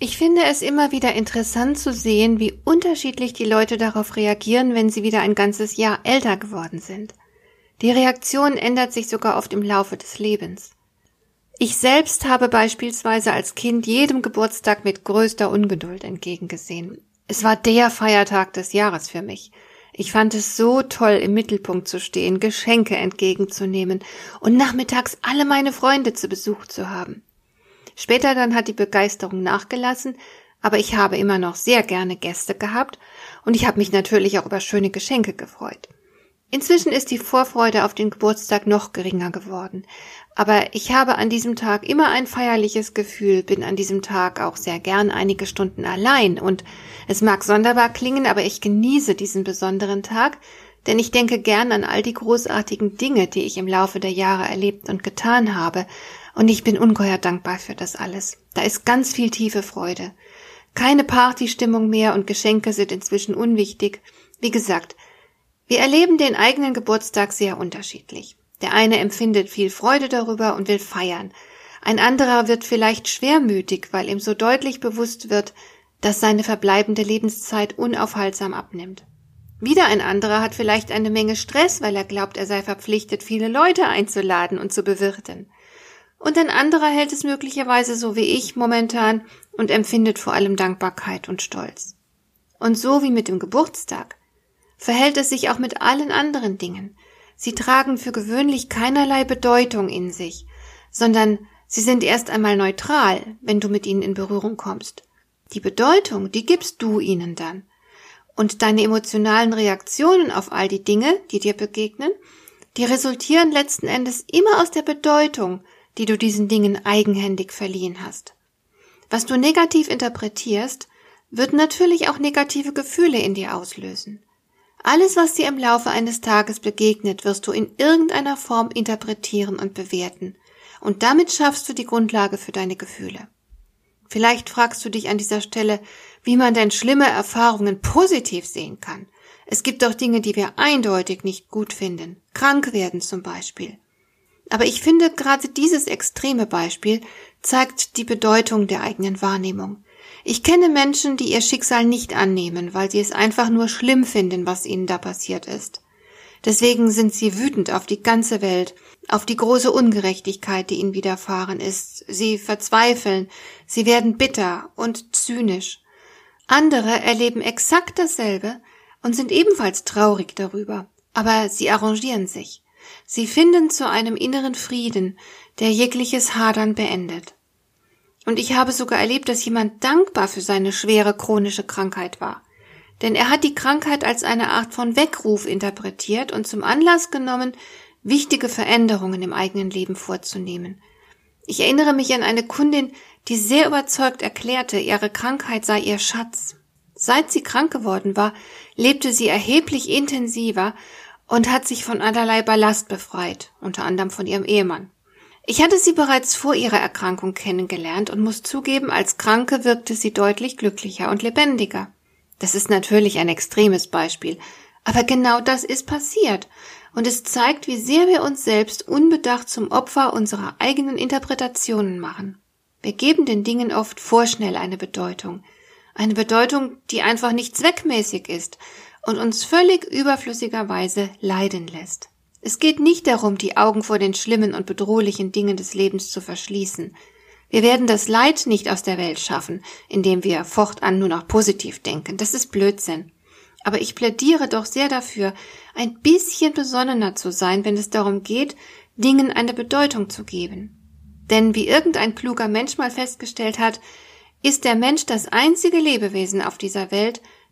Ich finde es immer wieder interessant zu sehen, wie unterschiedlich die Leute darauf reagieren, wenn sie wieder ein ganzes Jahr älter geworden sind. Die Reaktion ändert sich sogar oft im Laufe des Lebens. Ich selbst habe beispielsweise als Kind jedem Geburtstag mit größter Ungeduld entgegengesehen. Es war der Feiertag des Jahres für mich. Ich fand es so toll, im Mittelpunkt zu stehen, Geschenke entgegenzunehmen und nachmittags alle meine Freunde zu Besuch zu haben. Später dann hat die Begeisterung nachgelassen, aber ich habe immer noch sehr gerne Gäste gehabt und ich habe mich natürlich auch über schöne Geschenke gefreut. Inzwischen ist die Vorfreude auf den Geburtstag noch geringer geworden, aber ich habe an diesem Tag immer ein feierliches Gefühl, bin an diesem Tag auch sehr gern einige Stunden allein und es mag sonderbar klingen, aber ich genieße diesen besonderen Tag, denn ich denke gern an all die großartigen Dinge, die ich im Laufe der Jahre erlebt und getan habe und ich bin ungeheuer dankbar für das alles. Da ist ganz viel tiefe Freude. Keine Partystimmung mehr und Geschenke sind inzwischen unwichtig. Wie gesagt, wir erleben den eigenen Geburtstag sehr unterschiedlich. Der eine empfindet viel Freude darüber und will feiern. Ein anderer wird vielleicht schwermütig, weil ihm so deutlich bewusst wird, dass seine verbleibende Lebenszeit unaufhaltsam abnimmt. Wieder ein anderer hat vielleicht eine Menge Stress, weil er glaubt, er sei verpflichtet, viele Leute einzuladen und zu bewirten. Und ein anderer hält es möglicherweise so wie ich momentan und empfindet vor allem Dankbarkeit und Stolz. Und so wie mit dem Geburtstag verhält es sich auch mit allen anderen Dingen. Sie tragen für gewöhnlich keinerlei Bedeutung in sich, sondern sie sind erst einmal neutral, wenn du mit ihnen in Berührung kommst. Die Bedeutung, die gibst du ihnen dann. Und deine emotionalen Reaktionen auf all die Dinge, die dir begegnen, die resultieren letzten Endes immer aus der Bedeutung, die du diesen Dingen eigenhändig verliehen hast. Was du negativ interpretierst, wird natürlich auch negative Gefühle in dir auslösen. Alles, was dir im Laufe eines Tages begegnet, wirst du in irgendeiner Form interpretieren und bewerten, und damit schaffst du die Grundlage für deine Gefühle. Vielleicht fragst du dich an dieser Stelle, wie man denn schlimme Erfahrungen positiv sehen kann. Es gibt doch Dinge, die wir eindeutig nicht gut finden. Krank werden zum Beispiel. Aber ich finde, gerade dieses extreme Beispiel zeigt die Bedeutung der eigenen Wahrnehmung. Ich kenne Menschen, die ihr Schicksal nicht annehmen, weil sie es einfach nur schlimm finden, was ihnen da passiert ist. Deswegen sind sie wütend auf die ganze Welt, auf die große Ungerechtigkeit, die ihnen widerfahren ist. Sie verzweifeln, sie werden bitter und zynisch. Andere erleben exakt dasselbe und sind ebenfalls traurig darüber, aber sie arrangieren sich. Sie finden zu einem inneren Frieden, der jegliches Hadern beendet. Und ich habe sogar erlebt, dass jemand dankbar für seine schwere chronische Krankheit war. Denn er hat die Krankheit als eine Art von Weckruf interpretiert und zum Anlass genommen, wichtige Veränderungen im eigenen Leben vorzunehmen. Ich erinnere mich an eine Kundin, die sehr überzeugt erklärte, ihre Krankheit sei ihr Schatz. Seit sie krank geworden war, lebte sie erheblich intensiver und hat sich von allerlei Ballast befreit, unter anderem von ihrem Ehemann. Ich hatte sie bereits vor ihrer Erkrankung kennengelernt und muss zugeben, als Kranke wirkte sie deutlich glücklicher und lebendiger. Das ist natürlich ein extremes Beispiel, aber genau das ist passiert, und es zeigt, wie sehr wir uns selbst unbedacht zum Opfer unserer eigenen Interpretationen machen. Wir geben den Dingen oft vorschnell eine Bedeutung, eine Bedeutung, die einfach nicht zweckmäßig ist und uns völlig überflüssigerweise leiden lässt. Es geht nicht darum, die Augen vor den schlimmen und bedrohlichen Dingen des Lebens zu verschließen. Wir werden das Leid nicht aus der Welt schaffen, indem wir fortan nur noch positiv denken. Das ist Blödsinn. Aber ich plädiere doch sehr dafür, ein bisschen besonnener zu sein, wenn es darum geht, Dingen eine Bedeutung zu geben. Denn wie irgendein kluger Mensch mal festgestellt hat, ist der Mensch das einzige Lebewesen auf dieser Welt,